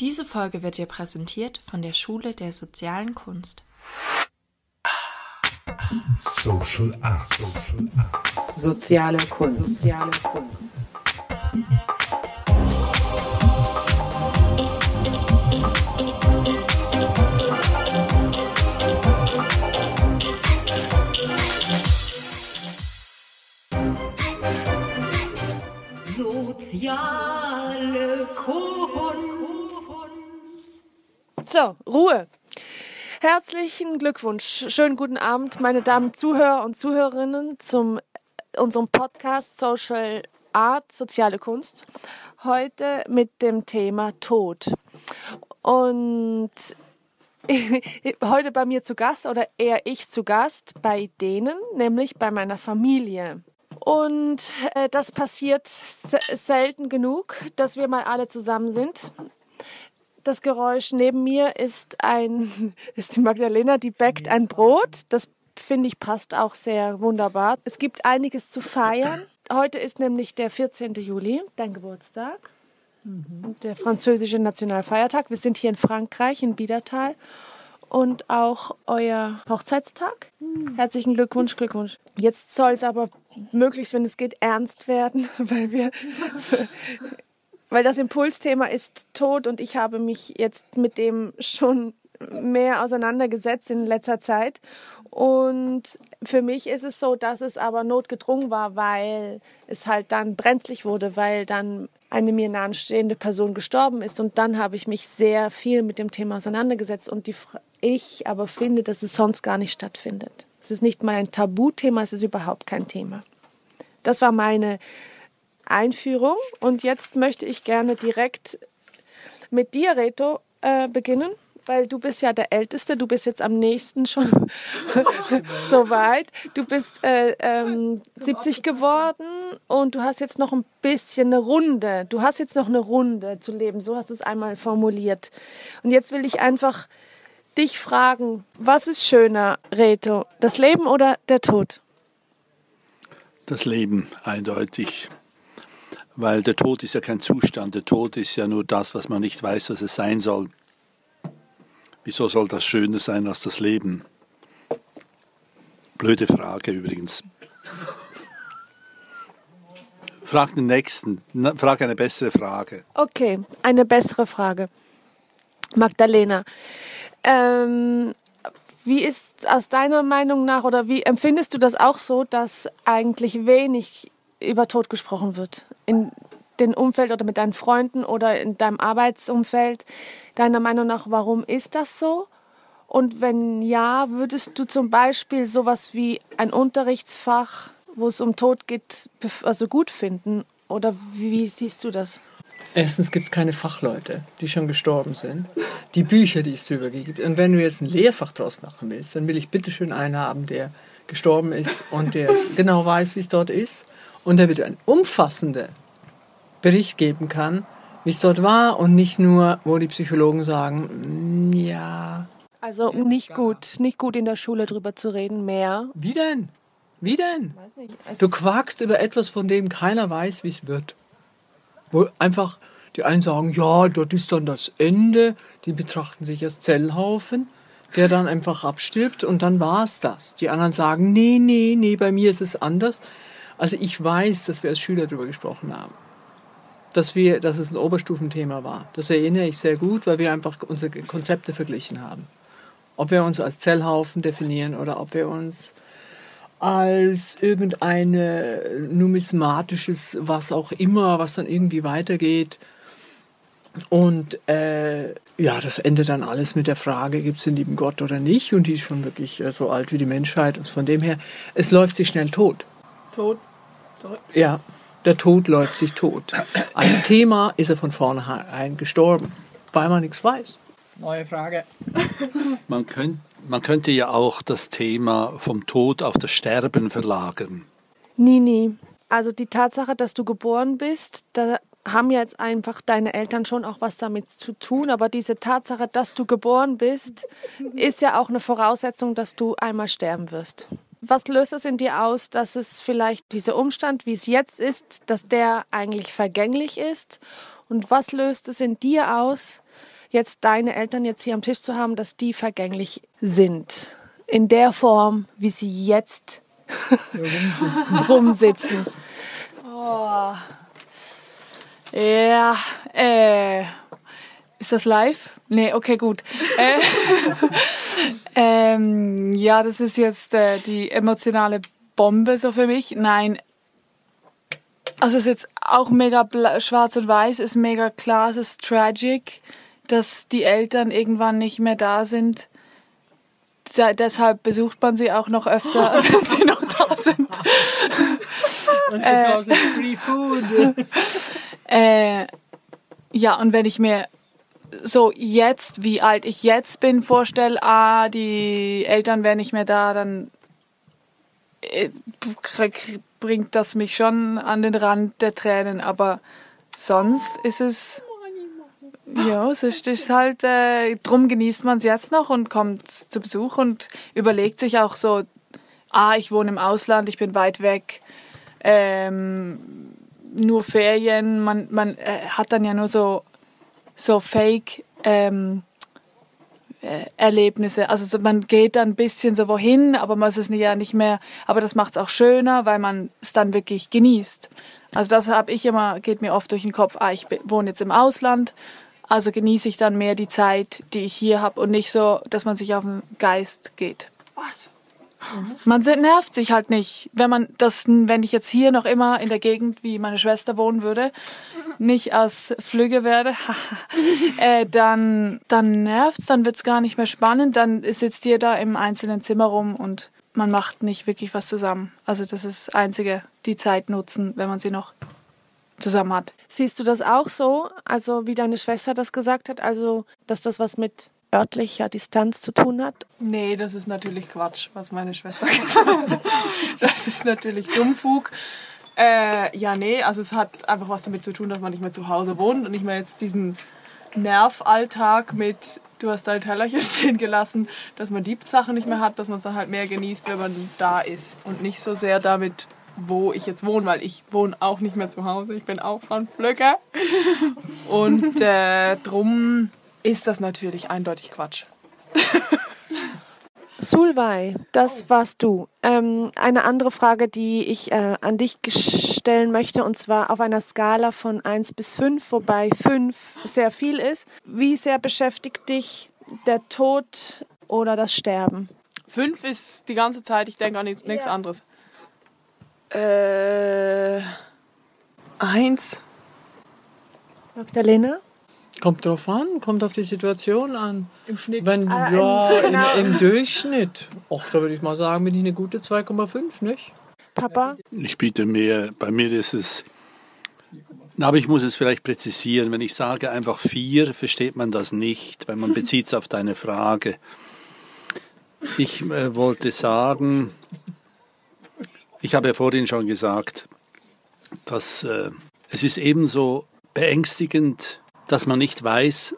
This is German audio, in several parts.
Diese Folge wird dir präsentiert von der Schule der sozialen Kunst. Social Art. Social Art. Soziale Kunst. Soziale Kunst. Soziale Kunst. So, Ruhe. Herzlichen Glückwunsch. Schönen guten Abend, meine Damen Zuhörer und Zuhörerinnen, zum unserem Podcast Social Art, soziale Kunst. Heute mit dem Thema Tod. Und heute bei mir zu Gast oder eher ich zu Gast bei denen, nämlich bei meiner Familie. Und äh, das passiert se selten genug, dass wir mal alle zusammen sind. Das Geräusch neben mir ist ein, ist die Magdalena, die backt ein Brot. Das finde ich passt auch sehr wunderbar. Es gibt einiges zu feiern. Heute ist nämlich der 14. Juli, dein Geburtstag. Der französische Nationalfeiertag. Wir sind hier in Frankreich, in Biedertal. Und auch euer Hochzeitstag. Herzlichen Glückwunsch, Glückwunsch. Jetzt soll es aber möglichst, wenn es geht, ernst werden, weil wir weil das Impulsthema ist Tod und ich habe mich jetzt mit dem schon mehr auseinandergesetzt in letzter Zeit. Und für mich ist es so, dass es aber notgedrungen war, weil es halt dann brenzlig wurde, weil dann eine mir nahestehende Person gestorben ist. Und dann habe ich mich sehr viel mit dem Thema auseinandergesetzt. Und die, ich aber finde, dass es sonst gar nicht stattfindet. Es ist nicht mal ein Tabuthema, es ist überhaupt kein Thema. Das war meine Einführung. Und jetzt möchte ich gerne direkt mit dir, Reto, äh, beginnen, weil du bist ja der Älteste. Du bist jetzt am nächsten schon so weit. Du bist äh, ähm, 70 geworden und du hast jetzt noch ein bisschen eine Runde. Du hast jetzt noch eine Runde zu leben. So hast du es einmal formuliert. Und jetzt will ich einfach dich fragen, was ist schöner, Reto, das Leben oder der Tod? Das Leben, eindeutig. Weil der Tod ist ja kein Zustand, der Tod ist ja nur das, was man nicht weiß, was es sein soll. Wieso soll das schöner sein als das Leben? Blöde Frage übrigens. Frag den nächsten, frag eine bessere Frage. Okay, eine bessere Frage. Magdalena, ähm, wie ist aus deiner Meinung nach oder wie empfindest du das auch so, dass eigentlich wenig über Tod gesprochen wird in dem Umfeld oder mit deinen Freunden oder in deinem Arbeitsumfeld? Deiner Meinung nach, warum ist das so? Und wenn ja, würdest du zum Beispiel sowas wie ein Unterrichtsfach, wo es um Tod geht, also gut finden? Oder wie siehst du das? Erstens gibt es keine Fachleute, die schon gestorben sind. Die Bücher, die es darüber gibt. Und wenn du jetzt ein Lehrfach draus machen willst, dann will ich bitte schön einen haben, der gestorben ist und der genau weiß, wie es dort ist. Und bitte einen umfassenden Bericht geben kann, wie es dort war und nicht nur, wo die Psychologen sagen, ja. Also nicht gut, nicht gut in der Schule drüber zu reden, mehr. Wie denn? Wie denn? Es- Du quakst über etwas, von dem keiner weiß, wie es wird. Wo einfach die einen sagen, ja, dort ist dann das Ende. Die betrachten sich als Zellhaufen, der dann einfach abstirbt und dann war's das. Die anderen sagen, nee, nee, nee, bei mir ist es anders. Also ich weiß, dass wir als Schüler darüber gesprochen haben. Dass wir, dass es ein Oberstufenthema war. Das erinnere ich sehr gut, weil wir einfach unsere Konzepte verglichen haben. Ob wir uns als Zellhaufen definieren oder ob wir uns als irgendeine numismatisches, was auch immer, was dann irgendwie weitergeht. Und äh, ja, das endet dann alles mit der Frage, gibt es den lieben Gott oder nicht? Und die ist schon wirklich äh, so alt wie die Menschheit. Und von dem her, es läuft sich schnell tot. Tod. Ja, der Tod läuft sich tot. Als Thema ist er von vornherein gestorben, weil man nichts weiß. Neue Frage. Man, könnt, man könnte ja auch das Thema vom Tod auf das Sterben verlagern. Nie, nie. Also die Tatsache, dass du geboren bist, da haben ja jetzt einfach deine Eltern schon auch was damit zu tun, aber diese Tatsache, dass du geboren bist, ist ja auch eine Voraussetzung, dass du einmal sterben wirst. Was löst es in dir aus, dass es vielleicht dieser Umstand, wie es jetzt ist, dass der eigentlich vergänglich ist? Und was löst es in dir aus, jetzt deine Eltern jetzt hier am Tisch zu haben, dass die vergänglich sind. In der Form, wie sie jetzt rumsitzen. Oh. Ja, äh, ist das live? Nee, okay, gut. Äh, ähm, ja, das ist jetzt äh, die emotionale Bombe so für mich. Nein, also es ist jetzt auch mega schwarz und weiß, ist mega klar, es ist tragic, dass die Eltern irgendwann nicht mehr da sind. Da, deshalb besucht man sie auch noch öfter, wenn sie noch da sind. Und it's free food. Äh, ja, und wenn ich mir so jetzt, wie alt ich jetzt bin, vorstelle, ah, die Eltern wären nicht mehr da, dann äh, bringt das mich schon an den Rand der Tränen. Aber sonst ist es, ja, es ist, ist halt, äh, drum genießt man es jetzt noch und kommt zu Besuch und überlegt sich auch so, ah, ich wohne im Ausland, ich bin weit weg. Ähm, nur Ferien, man, man äh, hat dann ja nur so, so Fake ähm, äh, Erlebnisse. Also so, man geht dann ein bisschen so wohin, aber man ist es ja nicht mehr, aber das macht es auch schöner, weil man es dann wirklich genießt. Also das habe ich immer, geht mir oft durch den Kopf, ah, ich wohne jetzt im Ausland, also genieße ich dann mehr die Zeit, die ich hier habe und nicht so, dass man sich auf den Geist geht. Man nervt sich halt nicht, wenn man das, wenn ich jetzt hier noch immer in der Gegend, wie meine Schwester wohnen würde, nicht aus Flügge werde, äh, dann, dann nervt's, dann wird's gar nicht mehr spannend, dann sitzt ihr da im einzelnen Zimmer rum und man macht nicht wirklich was zusammen. Also das ist das Einzige, die Zeit nutzen, wenn man sie noch zusammen hat. Siehst du das auch so, also wie deine Schwester das gesagt hat, also dass das was mit örtlicher Distanz zu tun hat? Nee, das ist natürlich Quatsch, was meine Schwester gesagt hat. Das ist natürlich Dummfug. Äh, ja, nee, also es hat einfach was damit zu tun, dass man nicht mehr zu Hause wohnt und nicht mehr jetzt diesen Nervalltag mit, du hast dein Tellerchen stehen gelassen, dass man die Sachen nicht mehr hat, dass man es dann halt mehr genießt, wenn man da ist und nicht so sehr damit, wo ich jetzt wohne, weil ich wohne auch nicht mehr zu Hause, ich bin auch von Flöcke. Und äh, drum ist das natürlich eindeutig Quatsch. Sulwei, das warst du. Ähm, eine andere Frage, die ich äh, an dich stellen möchte, und zwar auf einer Skala von 1 bis 5, wobei 5 sehr viel ist. Wie sehr beschäftigt dich der Tod oder das Sterben? Fünf ist die ganze Zeit, ich denke an nichts Ja. anderes. Äh, eins. Magdalena? Kommt drauf an, kommt auf die Situation an. Im Schnitt. Wenn, Ah, ja, im- genau. im, im Durchschnitt. Och, da würde ich mal sagen, bin ich eine gute 2,5, nicht? Papa? Ich biete mehr, bei mir ist es, Na, aber ich muss es vielleicht präzisieren. Wenn ich sage einfach vier, versteht man das nicht, weil man bezieht es auf deine Frage. Ich äh, wollte sagen, ich habe ja vorhin schon gesagt, dass äh, es ist ebenso beängstigend, dass man nicht weiß,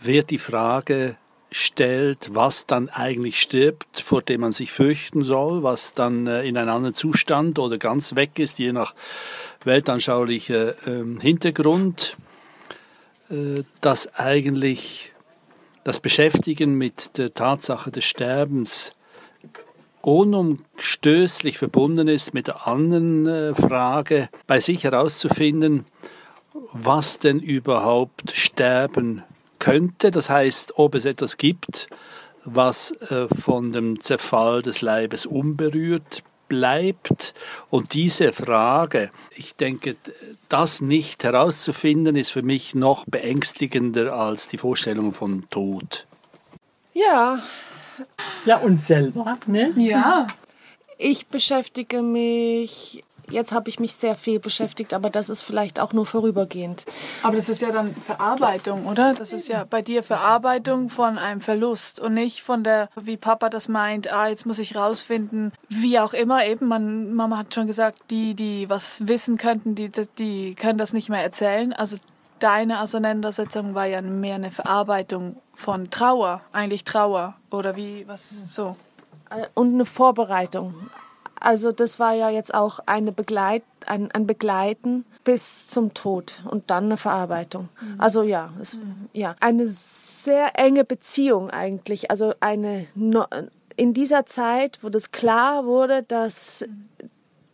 wer die Frage stellt, was dann eigentlich stirbt, vor dem man sich fürchten soll, was dann äh, in einen anderen Zustand oder ganz weg ist, je nach weltanschaulicher ähm, Hintergrund, äh, dass eigentlich das Beschäftigen mit der Tatsache des Sterbens unumstößlich verbunden ist mit der anderen äh, Frage, bei sich herauszufinden, was denn überhaupt sterben könnte. Das heißt, ob es etwas gibt, was äh, von dem Zerfall des Leibes unberührt bleibt. Und diese Frage, ich denke, das nicht herauszufinden, ist für mich noch beängstigender als die Vorstellung von Tod. Ja, Ja, und selber, ne? Ja. ich beschäftige mich. Jetzt habe ich mich sehr viel beschäftigt, aber das ist vielleicht auch nur vorübergehend. Aber das ist ja dann Verarbeitung, oder? Das ist ja bei dir Verarbeitung von einem Verlust und nicht von der, wie Papa das meint, ah, jetzt muss ich rausfinden, wie auch immer. Eben, man, Mama hat schon gesagt, die, die was wissen könnten, die, die können das nicht mehr erzählen. Also deine Auseinandersetzung war ja mehr eine Verarbeitung von Trauer, eigentlich Trauer. Oder wie, was, so. Äh, Und eine Vorbereitung. Also das war ja jetzt auch eine Begleit, ein, ein Begleiten bis zum Tod und dann eine Verarbeitung. Also ja, es, ja, eine sehr enge Beziehung eigentlich. Also eine in dieser Zeit, wo das klar wurde, dass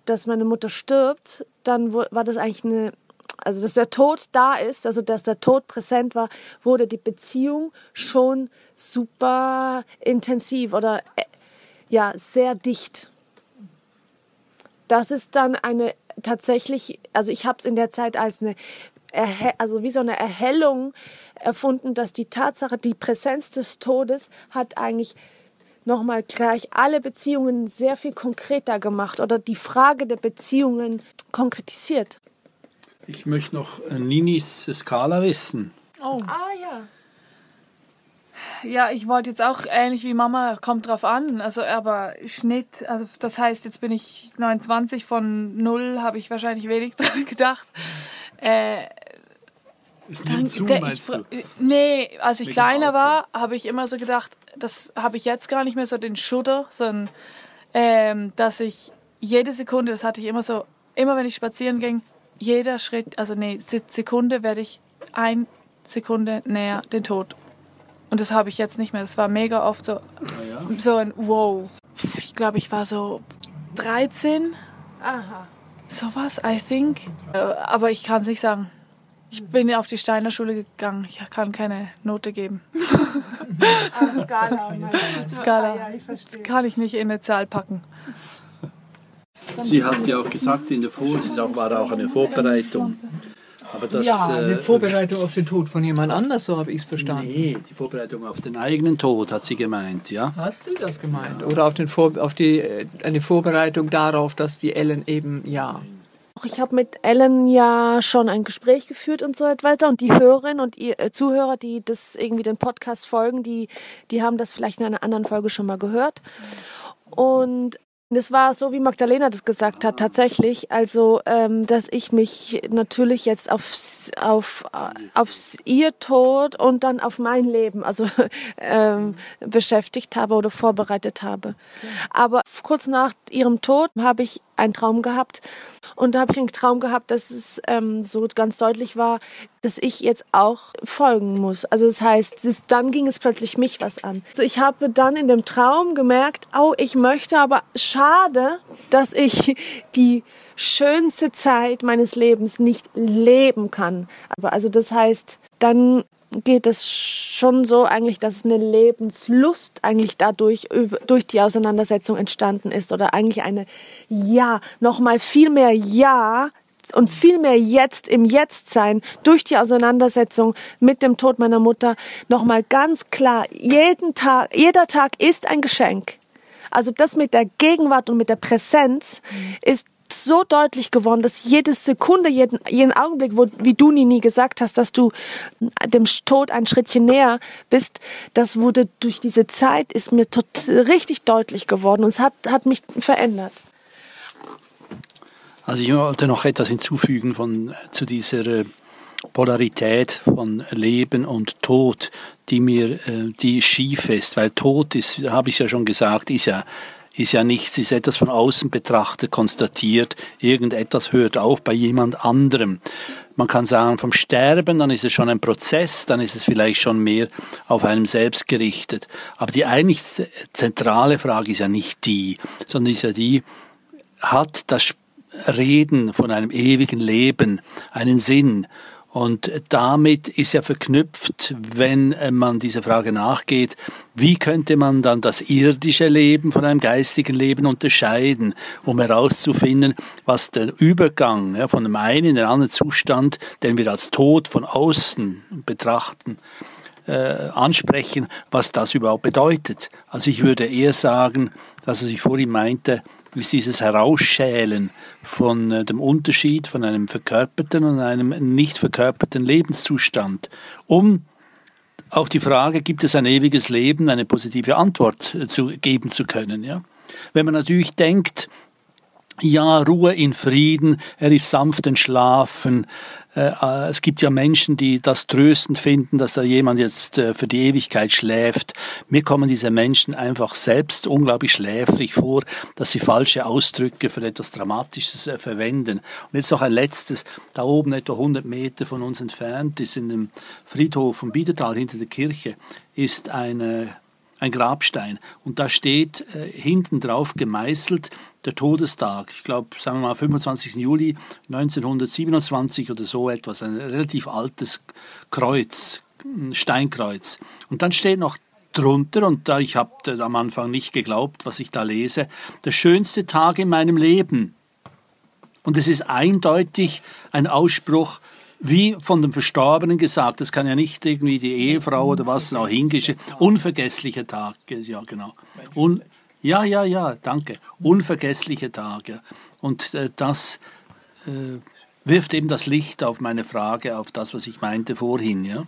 dass meine Mutter stirbt, dann war das eigentlich eine also dass der Tod da ist, also dass der Tod präsent war, wurde die Beziehung schon super intensiv oder äh, ja sehr dicht. Das ist dann eine tatsächlich, also ich habe es in der Zeit als eine, Erhe also wie so eine Erhellung erfunden, dass die Tatsache, die Präsenz des Todes hat eigentlich nochmal gleich alle Beziehungen sehr viel konkreter gemacht oder die Frage der Beziehungen konkretisiert. Ich möchte noch äh, Ninis Skala wissen. Oh. Ah ja. Ja, ich wollte jetzt auch ähnlich wie Mama, kommt drauf an. Also, aber Schnitt, also das heißt, jetzt bin ich 29, von null habe ich wahrscheinlich wenig dran gedacht. Äh, Es nimmt zu, der- meinst ich, du? Nee, als ich Wegen kleiner war, habe ich immer so gedacht, das habe ich jetzt gar nicht mehr so den Schudder, sondern ähm, dass ich jede Sekunde, das hatte ich immer so, immer wenn ich spazieren ging, jeder Schritt, also nee, Se- Sekunde werde ich ein Sekunde näher den Tod. Und das habe ich jetzt nicht mehr. Das war mega oft so, so ein Wow. Ich glaube, ich war so 13. Aha. Sowas, I think. Äh, Aber ich kann es nicht sagen. Ich bin auf die Steiner Schule gegangen. Ich kann keine Note geben. Skala. Skala. Das kann ich nicht in eine Zahl packen. Sie hat ja auch gesagt, in der Vor es war auch eine Vorbereitung. Aber das, ja, eine äh, Vorbereitung auf den Tod von jemand anders, so habe ich es verstanden. Nee, die Vorbereitung auf den eigenen Tod, hat sie gemeint, ja. Hast du das gemeint? Oder auf, den Vor auf die, äh, eine Vorbereitung darauf, dass die Ellen eben, ja. Ich habe mit Ellen ja schon ein Gespräch geführt und so weiter. Und die Hörerinnen und ihr äh, Zuhörer, die das irgendwie den Podcast folgen, die, die haben das vielleicht in einer anderen Folge schon mal gehört. Und das war so, wie Magdalena das gesagt hat, tatsächlich. Also, ähm, dass ich mich natürlich jetzt aufs, auf, aufs ihr Tod und dann auf mein Leben, also ähm, beschäftigt habe oder vorbereitet habe. Aber kurz nach ihrem Tod habe ich einen Traum gehabt. Und da habe ich einen Traum gehabt, dass es ähm, so ganz deutlich war, dass ich jetzt auch folgen muss. Also das heißt, es, dann ging es plötzlich mich was an. Also ich habe dann in dem Traum gemerkt, oh, ich möchte aber schade, dass ich die schönste Zeit meines Lebens nicht leben kann. Aber also das heißt, dann geht es schon so eigentlich, dass eine Lebenslust eigentlich dadurch durch die Auseinandersetzung entstanden ist oder eigentlich eine Ja, nochmal viel mehr Ja und viel mehr jetzt im Jetzt sein durch die Auseinandersetzung mit dem Tod meiner Mutter nochmal ganz klar jeden Tag jeder Tag ist ein Geschenk. Also das mit der Gegenwart und mit der Präsenz ist so deutlich geworden, dass jede Sekunde, jeden, jeden Augenblick, wo, wie du Nini gesagt hast, dass du dem Tod ein Schrittchen näher bist, das wurde durch diese Zeit, ist mir tot, richtig deutlich geworden und es hat, hat mich verändert. Also ich wollte noch etwas hinzufügen von, zu dieser äh, Polarität von Leben und Tod, die mir, äh, die schief ist, weil Tod ist, habe ich ja schon gesagt, ist ja ist ja nichts, ist etwas von außen betrachtet, konstatiert, irgendetwas hört auf bei jemand anderem. Man kann sagen, vom Sterben, dann ist es schon ein Prozess, dann ist es vielleicht schon mehr auf einem selbst gerichtet. Aber die eigentlich zentrale Frage ist ja nicht die, sondern ist ja die, hat das Reden von einem ewigen Leben einen Sinn? Und damit ist ja verknüpft, wenn man dieser Frage nachgeht, wie könnte man dann das irdische Leben von einem geistigen Leben unterscheiden, um herauszufinden, was der Übergang ja, von dem einen in den anderen Zustand, den wir als Tod von außen betrachten, äh, ansprechen, was das überhaupt bedeutet. Also ich würde eher sagen, dass er sich vorhin meinte, ist dieses Herausschälen von äh, dem Unterschied von einem verkörperten und einem nicht verkörperten Lebenszustand, um auf die Frage, gibt es ein ewiges Leben, eine positive Antwort äh, zu geben zu können. Ja? Wenn man natürlich denkt, ja, Ruhe in Frieden, er ist sanft entschlafen. Äh, äh, Es gibt ja Menschen, die das tröstend finden, dass da jemand jetzt äh, für die Ewigkeit schläft. Mir kommen diese Menschen einfach selbst unglaublich schläfrig vor, dass sie falsche Ausdrücke für etwas Dramatisches verwenden. Und jetzt noch ein letztes, da oben etwa 100 Meter von uns entfernt ist in dem Friedhof von Biedertal hinter der Kirche, ist eine ein Grabstein. Und da steht äh, hinten drauf gemeißelt der Todestag. Ich glaube, sagen wir mal 25. Juli 1927 oder so etwas. Ein relativ altes Kreuz, ein Steinkreuz. Und dann steht noch drunter, und da ich habe am Anfang nicht geglaubt, was ich da lese, der schönste Tag in meinem Leben. Und es ist eindeutig ein Ausspruch wie von dem Verstorbenen gesagt, das kann ja nicht irgendwie die Ehefrau oder was auch hingeschrieben. Unvergessliche Tag, ja genau. Un, ja, ja, ja, danke. Unvergessliche Tage. Und äh, das äh, wirft eben das Licht auf meine Frage, auf das, was ich meinte vorhin, ja.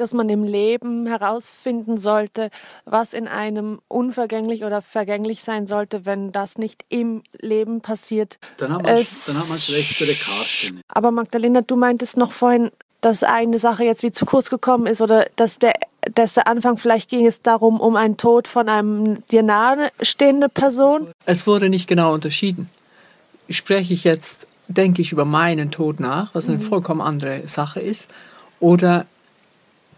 Dass man im Leben herausfinden sollte, was in einem unvergänglich oder vergänglich sein sollte, wenn das nicht im Leben passiert. Dann hat man Es- dann hat man schlechtere Karten. Aber Magdalena, du meintest noch vorhin, dass eine Sache jetzt wie zu kurz gekommen ist oder dass der, dass der Anfang vielleicht ging es darum, um einen Tod von einem dir nahestehende Person. Es wurde nicht genau unterschieden. Spreche ich jetzt, denke ich über meinen Tod nach, was eine vollkommen andere Sache ist, oder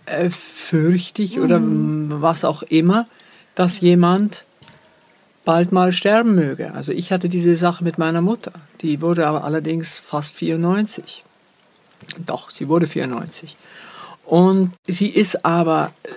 äh, fürchte ich oder mm, was auch immer, dass jemand bald mal sterben möge. Also ich hatte diese Sache mit meiner Mutter. Die wurde aber allerdings fast 94. Doch, sie wurde 94. Und sie ist aber äh,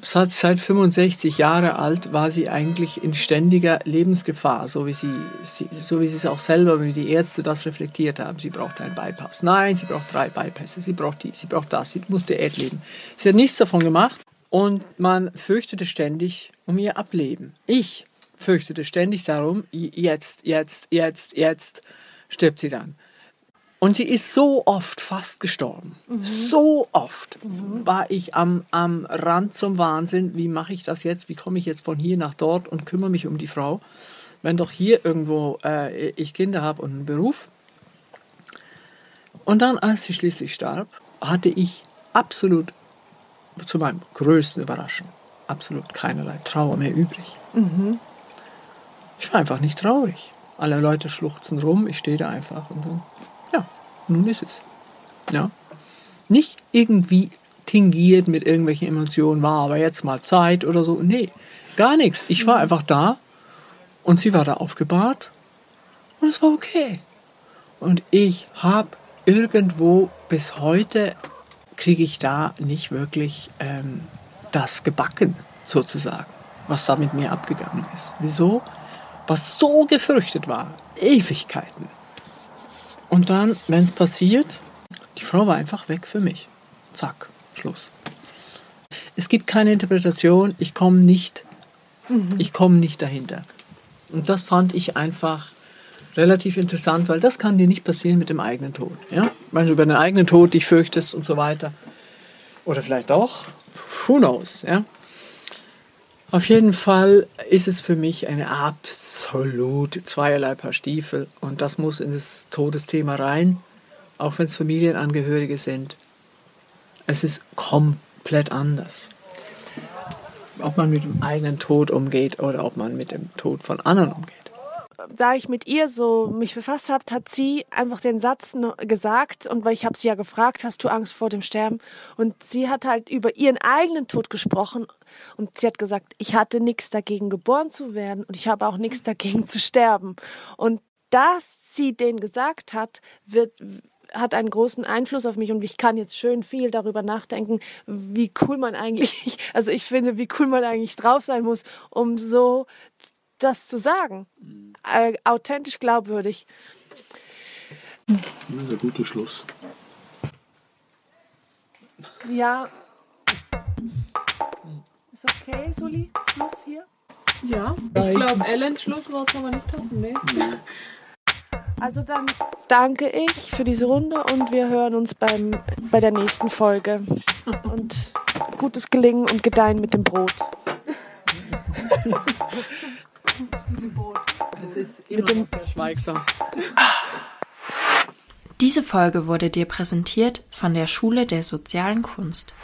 seit, seit 65 Jahre alt war sie eigentlich in ständiger Lebensgefahr, so wie sie, sie, so wie sie es auch selber, wie die Ärzte das reflektiert haben. Sie braucht einen Bypass. Nein, sie braucht drei Bypasses. Sie braucht die, sie braucht das. Sie muss Diät leben. Sie hat nichts davon gemacht und man fürchtete ständig um ihr Ableben. Ich fürchtete ständig darum, jetzt, jetzt, jetzt, jetzt stirbt sie dann. Und sie ist so oft fast gestorben. So oft war ich am, am Rand zum Wahnsinn. Wie mache ich das jetzt? Wie komme ich jetzt von hier nach dort und kümmere mich um die Frau? Wenn doch hier irgendwo äh, ich Kinder habe und einen Beruf. Und dann, als sie schließlich starb, hatte ich absolut, zu meinem größten Überraschen, absolut keinerlei Trauer mehr übrig. Ich war einfach nicht traurig. Alle Leute schluchzen rum, ich stehe da einfach und dann, nun ist es. Ja. Nicht irgendwie tingiert mit irgendwelchen Emotionen, war aber jetzt mal Zeit oder so. Nee, gar nichts. Ich war einfach da und sie war da aufgebahrt und es war okay. Und ich habe irgendwo bis heute kriege ich da nicht wirklich ähm, das gebacken, sozusagen, was da mit mir abgegangen ist. Wieso? Was so gefürchtet war. Ewigkeiten. Und dann, wenn es passiert, die Frau war einfach weg für mich. Zack, Schluss. Es gibt keine Interpretation, ich komme nicht, ich komme nicht dahinter. Und das fand ich einfach relativ interessant, weil das kann dir nicht passieren mit dem eigenen Tod. Ja? Wenn du über den eigenen Tod dich fürchtest und so weiter. Oder vielleicht doch. Who knows? Ja? Auf jeden Fall ist es für mich eine absolut zweierlei Paar Stiefel und das muss in das Todesthema rein, auch wenn es Familienangehörige sind. Es ist komplett anders. Ob man mit dem eigenen Tod umgeht oder ob man mit dem Tod von anderen umgeht. Da ich mit ihr so mich befasst habe, hat sie einfach den Satz gesagt und weil ich habe sie ja gefragt, hast du Angst vor dem Sterben? Und sie hat halt über ihren eigenen Tod gesprochen und sie hat gesagt, ich hatte nichts dagegen geboren zu werden und ich habe auch nichts dagegen zu sterben. Und dass sie den gesagt hat, wird hat einen großen Einfluss auf mich und ich kann jetzt schön viel darüber nachdenken, wie cool man eigentlich, also ich finde, wie cool man eigentlich drauf sein muss, um so das zu sagen. Äh, authentisch glaubwürdig. Das ist ein guter Schluss. Ja. Ist okay, Suli? Schluss hier? Ja. Ich glaube, Ellens Schlusswort kann man nicht haben, ne? Also dann danke ich für diese Runde und wir hören uns beim, bei der nächsten Folge. Und gutes Gelingen und Gedeihen mit dem Brot. Ist immer noch sehr schweigsam. Diese Folge wurde dir präsentiert von der Schule der sozialen Kunst.